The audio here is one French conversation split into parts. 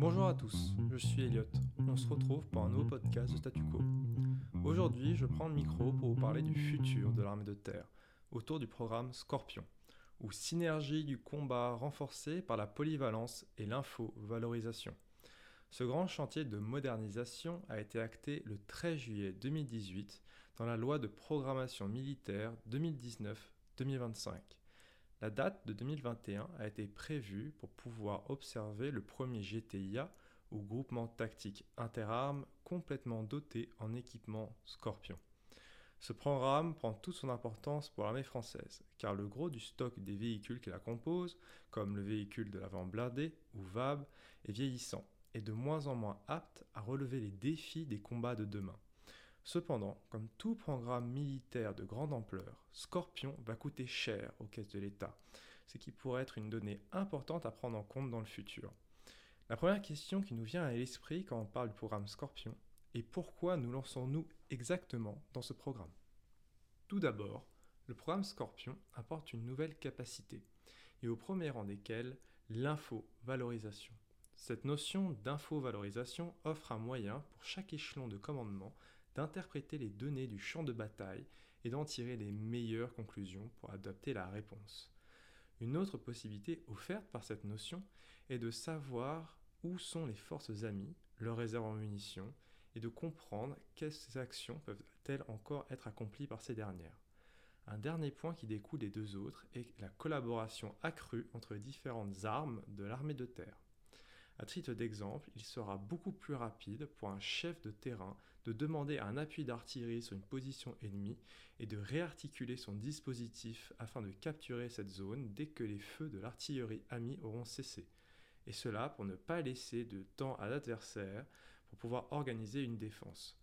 Bonjour à tous, je suis Elliot. On se retrouve pour un nouveau podcast de Statu Quo. Aujourd'hui, je prends le micro pour vous parler du futur de l'armée de terre, autour du programme Scorpion, ou synergie du combat renforcée par la polyvalence et l'info-valorisation. Ce grand chantier de modernisation a été acté le 13 juillet 2018 dans la loi de programmation militaire 2019-2025. La date de 2021 a été prévue pour pouvoir observer le premier GTIA ou groupement tactique interarmes complètement doté en équipement Scorpion. Ce programme prend toute son importance pour l'armée française, car le gros du stock des véhicules qui la composent, comme le véhicule de l'avant blindé ou VAB, est vieillissant et de moins en moins apte à relever les défis des combats de demain. Cependant, comme tout programme militaire de grande ampleur, Scorpion va coûter cher aux caisses de l'État, ce qui pourrait être une donnée importante à prendre en compte dans le futur. La première question qui nous vient à l'esprit quand on parle du programme Scorpion est pourquoi nous lançons-nous exactement dans ce programme? Tout d'abord, le programme Scorpion apporte une nouvelle capacité, et au premier rang desquelles l'info-valorisation. Cette notion d'info-valorisation offre un moyen pour chaque échelon de commandement d'interpréter les données du champ de bataille et d'en tirer les meilleures conclusions pour adapter la réponse. Une autre possibilité offerte par cette notion est de savoir où sont les forces amies, leurs réserves en munitions, et de comprendre quelles actions peuvent-elles encore être accomplies par ces dernières. Un dernier point qui découle des deux autres est la collaboration accrue entre les différentes armes de l'armée de terre. À titre d'exemple, il sera beaucoup plus rapide pour un chef de terrain de demander un appui d'artillerie sur une position ennemie et de réarticuler son dispositif afin de capturer cette zone dès que les feux de l'artillerie amie auront cessé. Et cela pour ne pas laisser de temps à l'adversaire pour pouvoir organiser une défense.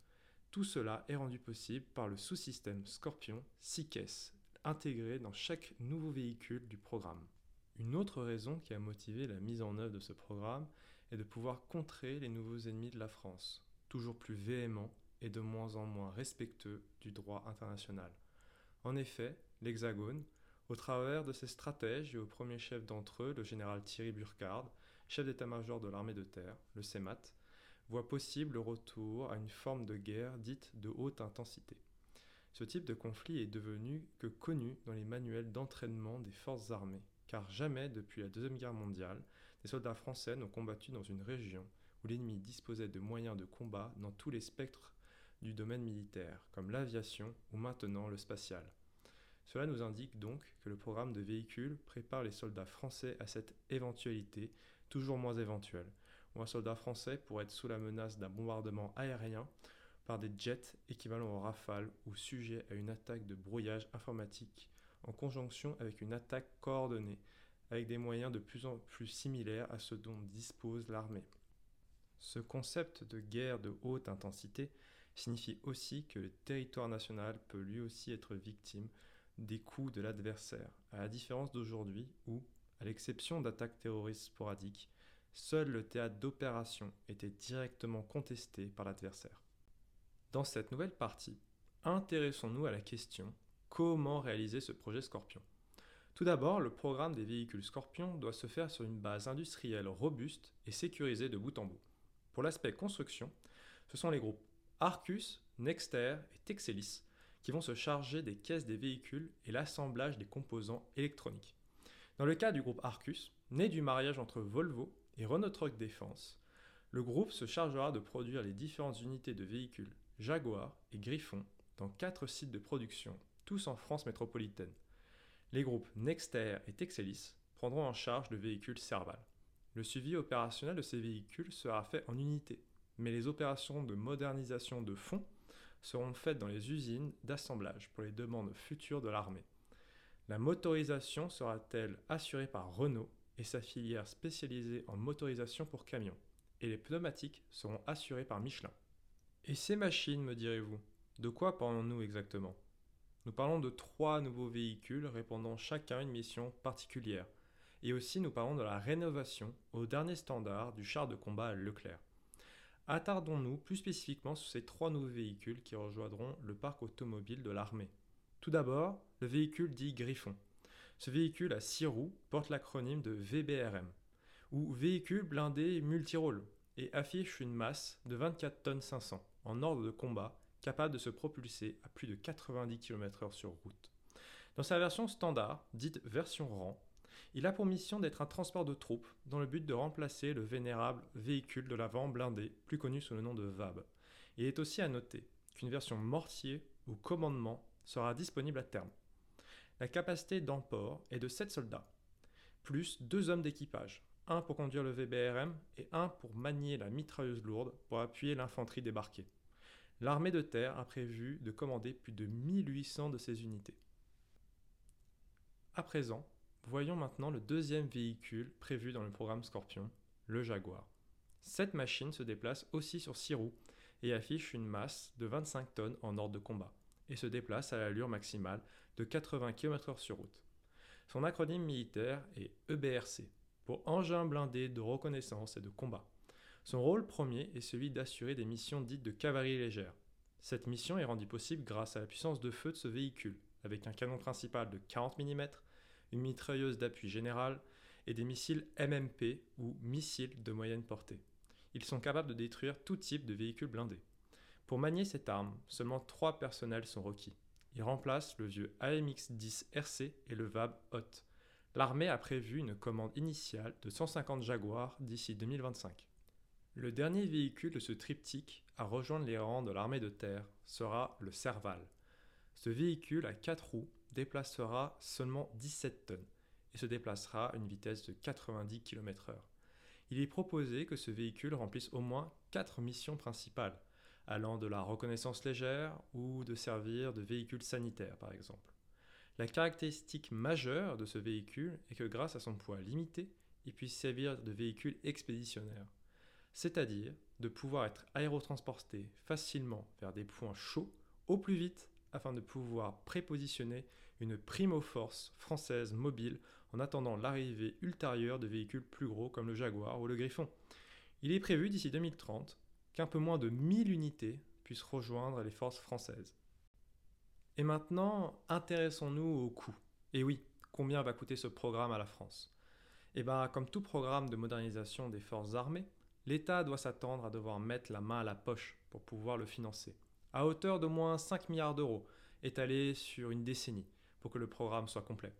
Tout cela est rendu possible par le sous-système Scorpion 6 caisses intégré dans chaque nouveau véhicule du programme. Une autre raison qui a motivé la mise en œuvre de ce programme est de pouvoir contrer les nouveaux ennemis de la France, toujours plus véhéments et de moins en moins respectueux du droit international. En effet, l'Hexagone, au travers de ses stratèges et au premier chef d'entre eux, le général Thierry Burkhard, chef d'état-major de l'armée de terre, le CEMAT, voit possible le retour à une forme de guerre dite de haute intensité. Ce type de conflit est devenu que connu dans les manuels d'entraînement des forces armées, car jamais depuis la Deuxième Guerre mondiale, les soldats français n'ont combattu dans une région où l'ennemi disposait de moyens de combat dans tous les spectres du domaine militaire, comme l'aviation ou maintenant le spatial. Cela nous indique donc que le programme de véhicules prépare les soldats français à cette éventualité, toujours moins éventuelle, où un soldat français pourrait être sous la menace d'un bombardement aérien par des jets équivalents aux Rafales ou sujet à une attaque de brouillage informatique en conjonction avec une attaque coordonnée avec des moyens de plus en plus similaires à ceux dont dispose l'armée. Ce concept de guerre de haute intensité signifie aussi que le territoire national peut lui aussi être victime des coups de l'adversaire, à la différence d'aujourd'hui où, à l'exception d'attaques terroristes sporadiques, seul le théâtre d'opération était directement contesté par l'adversaire. Dans cette nouvelle partie, intéressons-nous à la question comment réaliser ce projet Scorpion tout d'abord, le programme des véhicules Scorpion doit se faire sur une base industrielle robuste et sécurisée de bout en bout. Pour l'aspect construction, ce sont les groupes Arcus, Nexter et Texelis qui vont se charger des caisses des véhicules et l'assemblage des composants électroniques. Dans le cas du groupe Arcus, né du mariage entre Volvo et Renault Truck Défense, le groupe se chargera de produire les différentes unités de véhicules Jaguar et Griffon dans quatre sites de production, tous en France métropolitaine. Les groupes Nexter et Texelis prendront en charge le véhicule Serval. Le suivi opérationnel de ces véhicules sera fait en unité, mais les opérations de modernisation de fond seront faites dans les usines d'assemblage pour les demandes futures de l'armée. La motorisation sera-t-elle assurée par Renault et sa filière spécialisée en motorisation pour camions, et les pneumatiques seront assurées par Michelin. Et ces machines, me direz-vous? De quoi parlons-nous exactement? Nous parlons de trois nouveaux véhicules répondant chacun à une mission particulière. Et aussi nous parlons de la rénovation au dernier standard du char de combat Leclerc. Attardons-nous plus spécifiquement sur ces trois nouveaux véhicules qui rejoindront le parc automobile de l'armée. Tout d'abord, le véhicule dit Griffon. Ce véhicule à six roues porte l'acronyme de VBRM, ou véhicule blindé multirôle, et affiche une masse de 24 tonnes 500 en ordre de combat capable de se propulser à plus de 90 km/h sur route. Dans sa version standard, dite version rang, il a pour mission d'être un transport de troupes dans le but de remplacer le vénérable véhicule de l'avant blindé, plus connu sous le nom de VAB. Il est aussi à noter qu'une version mortier ou commandement sera disponible à terme. La capacité d'emport est de 7 soldats, plus 2 hommes d'équipage, un pour conduire le VBRM et un pour manier la mitrailleuse lourde pour appuyer l'infanterie débarquée. L'armée de terre a prévu de commander plus de 1800 de ces unités. À présent, voyons maintenant le deuxième véhicule prévu dans le programme Scorpion, le Jaguar. Cette machine se déplace aussi sur 6 roues et affiche une masse de 25 tonnes en ordre de combat et se déplace à l'allure maximale de 80 km/h sur route. Son acronyme militaire est EBRC, pour engin blindé de reconnaissance et de combat. Son rôle premier est celui d'assurer des missions dites de cavalerie légère. Cette mission est rendue possible grâce à la puissance de feu de ce véhicule, avec un canon principal de 40 mm, une mitrailleuse d'appui général et des missiles MMP ou missiles de moyenne portée. Ils sont capables de détruire tout type de véhicule blindé. Pour manier cette arme, seulement trois personnels sont requis. Ils remplacent le vieux AMX-10 RC et le VAB HOT. L'armée a prévu une commande initiale de 150 Jaguars d'ici 2025. Le dernier véhicule de ce triptyque à rejoindre les rangs de l'armée de terre sera le Serval. Ce véhicule à 4 roues déplacera seulement 17 tonnes et se déplacera à une vitesse de 90 km/h. Il est proposé que ce véhicule remplisse au moins 4 missions principales, allant de la reconnaissance légère ou de servir de véhicule sanitaire par exemple. La caractéristique majeure de ce véhicule est que grâce à son poids limité, il puisse servir de véhicule expéditionnaire, c'est-à-dire de pouvoir être aérotransporté facilement vers des points chauds au plus vite afin de pouvoir prépositionner une primo force française mobile en attendant l'arrivée ultérieure de véhicules plus gros comme le Jaguar ou le Griffon. Il est prévu d'ici 2030 qu'un peu moins de 1000 unités puissent rejoindre les forces françaises. Et maintenant, intéressons-nous au coût. Et oui, combien va coûter ce programme à la France? Eh bien, comme tout programme de modernisation des forces armées, l'État doit s'attendre à devoir mettre la main à la poche pour pouvoir le financer, à hauteur d'au moins 5 milliards d'euros, étalés sur une décennie, pour que le programme soit complet.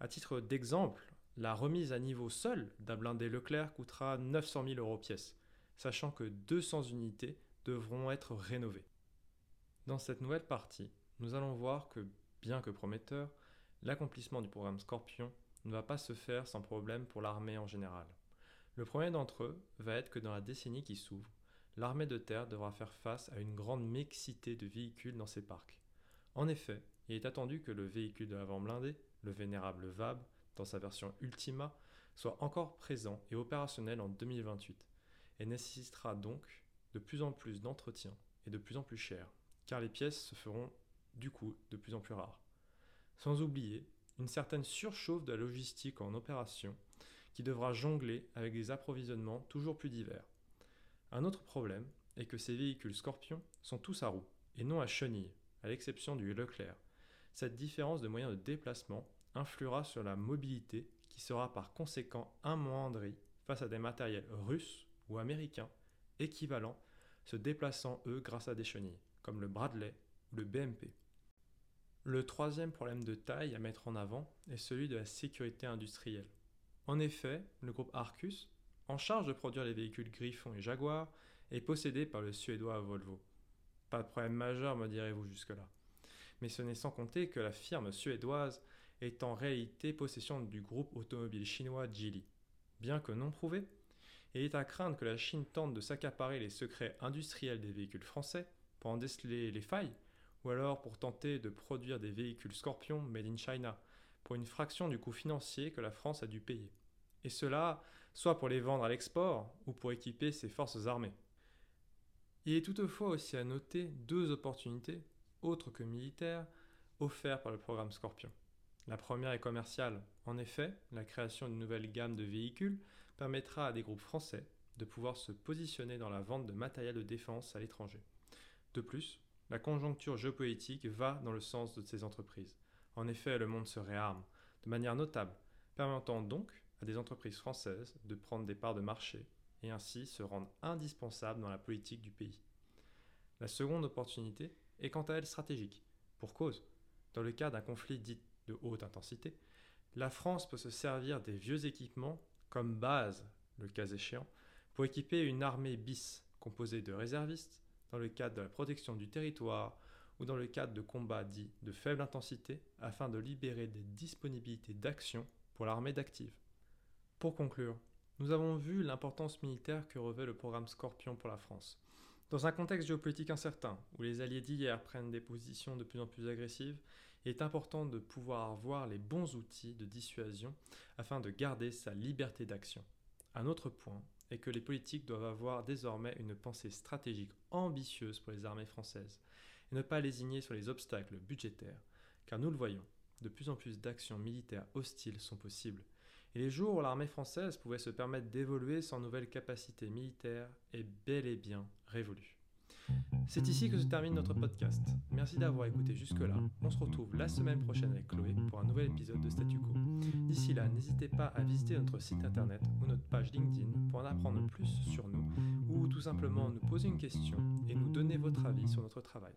À titre d'exemple, la remise à niveau seule d'un blindé Leclerc coûtera 900 000 euros pièce, sachant que 200 unités devront être rénovées. Dans cette nouvelle partie, nous allons voir que, bien que prometteur, l'accomplissement du programme Scorpion ne va pas se faire sans problème pour l'armée en général. Le premier d'entre eux va être que dans la décennie qui s'ouvre, l'armée de terre devra faire face à une grande mixité de véhicules dans ses parcs. En effet, il est attendu que le véhicule de l'avant blindé, le vénérable VAB, dans sa version Ultima, soit encore présent et opérationnel en 2028, et nécessitera donc de plus en plus d'entretien et de plus en plus cher, car les pièces se feront du coup de plus en plus rare. Sans oublier une certaine surchauffe de la logistique en opération qui devra jongler avec des approvisionnements toujours plus divers. Un autre problème est que ces véhicules Scorpion sont tous à roues et non à chenilles, à l'exception du Leclerc. Cette différence de moyens de déplacement influera sur la mobilité qui sera par conséquent amoindrie face à des matériels russes ou américains équivalents se déplaçant eux grâce à des chenilles, comme le Bradley ou le BMP. Le troisième problème de taille à mettre en avant est celui de la sécurité industrielle. En effet, le groupe Arcus, en charge de produire les véhicules Griffon et Jaguar, est possédé par le suédois Volvo. Pas de problème majeur, me direz-vous jusque-là. Mais ce n'est sans compter que la firme suédoise est en réalité possession du groupe automobile chinois Geely. Bien que non prouvé, il est à craindre que la Chine tente de s'accaparer les secrets industriels des véhicules français pour en déceler les failles ou alors pour tenter de produire des véhicules Scorpion made in China, pour une fraction du coût financier que la France a dû payer. Et cela, soit pour les vendre à l'export, ou pour équiper ses forces armées. Il est toutefois aussi à noter deux opportunités, autres que militaires, offertes par le programme Scorpion. La première est commerciale. En effet, la création d'une nouvelle gamme de véhicules permettra à des groupes français de pouvoir se positionner dans la vente de matériel de défense à l'étranger. De plus, la conjoncture géopolitique va dans le sens de ces entreprises. En effet, le monde se réarme, de manière notable, permettant donc à des entreprises françaises de prendre des parts de marché et ainsi se rendre indispensables dans la politique du pays. La seconde opportunité est quant à elle stratégique. Pour cause, dans le cas d'un conflit dit de haute intensité, la France peut se servir des vieux équipements comme base, le cas échéant, pour équiper une armée bis composée de réservistes dans le cadre de la protection du territoire ou dans le cadre de combats dits de faible intensité afin de libérer des disponibilités d'action pour l'armée d'active. Pour conclure, nous avons vu l'importance militaire que revêt le programme Scorpion pour la France. Dans un contexte géopolitique incertain, où les alliés d'hier prennent des positions de plus en plus agressives, il est important de pouvoir avoir les bons outils de dissuasion afin de garder sa liberté d'action. Un autre point est que les politiques doivent avoir désormais une pensée stratégique ambitieuse pour les armées françaises et ne pas lésigner sur les obstacles budgétaires, car nous le voyons, de plus en plus d'actions militaires hostiles sont possibles, et les jours où l'armée française pouvait se permettre d'évoluer sans nouvelles capacités militaires est bel et bien révolu. C'est ici que se termine notre podcast. Merci d'avoir écouté jusque-là. On se retrouve la semaine prochaine avec Chloé pour un nouvel épisode de Statu Quo. D'ici là, n'hésitez pas à visiter notre site internet ou notre page LinkedIn pour en apprendre plus sur nous ou tout simplement nous poser une question et nous donner votre avis sur notre travail.